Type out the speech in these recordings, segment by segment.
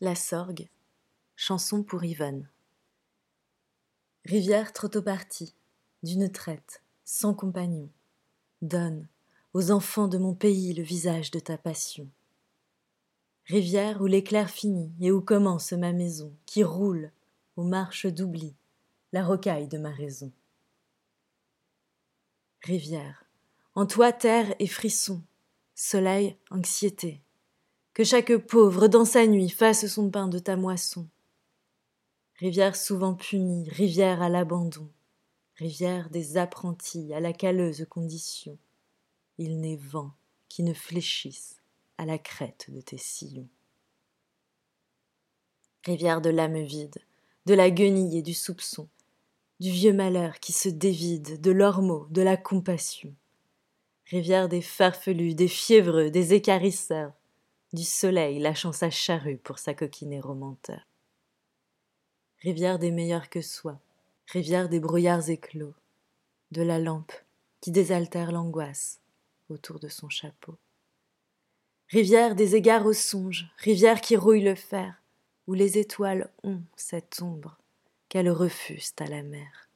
La Sorgue, chanson pour Yvonne. Rivière trop tôt partie, d'une traite, sans compagnon, donne aux enfants de mon pays le visage de ta passion. Rivière où l'éclair finit et où commence ma maison, qui roule aux marches d'oubli, la rocaille de ma raison. Rivière, en toi terre et frisson, soleil, anxiété, que chaque pauvre dans sa nuit fasse son pain de ta moisson. Rivière souvent punie, rivière à l'abandon, rivière des apprentis à la calleuse condition, il n'est vent qui ne fléchisse à la crête de tes sillons. Rivière de l'âme vide, de la guenille et du soupçon, du vieux malheur qui se dévide de l'ormeau, de la compassion. Rivière des farfelus, des fiévreux, des écarisseurs, du soleil lâchant sa charrue pour sa au menteur. Rivière des meilleurs que soi, rivière des brouillards éclos, de la lampe qui désaltère l'angoisse autour de son chapeau. Rivière des égards aux songes, rivière qui rouille le fer, où les étoiles ont cette ombre qu'elles refusent à la mer.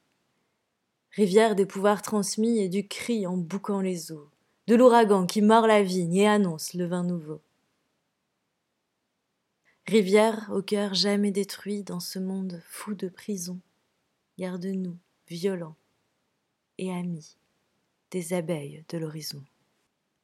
Rivière des pouvoirs transmis et du cri en bouquant les eaux, de l'ouragan qui mord la vigne et annonce le vin nouveau. Rivière au cœur jamais détruit dans ce monde fou de prison, garde-nous, violents et amis des abeilles de l'horizon.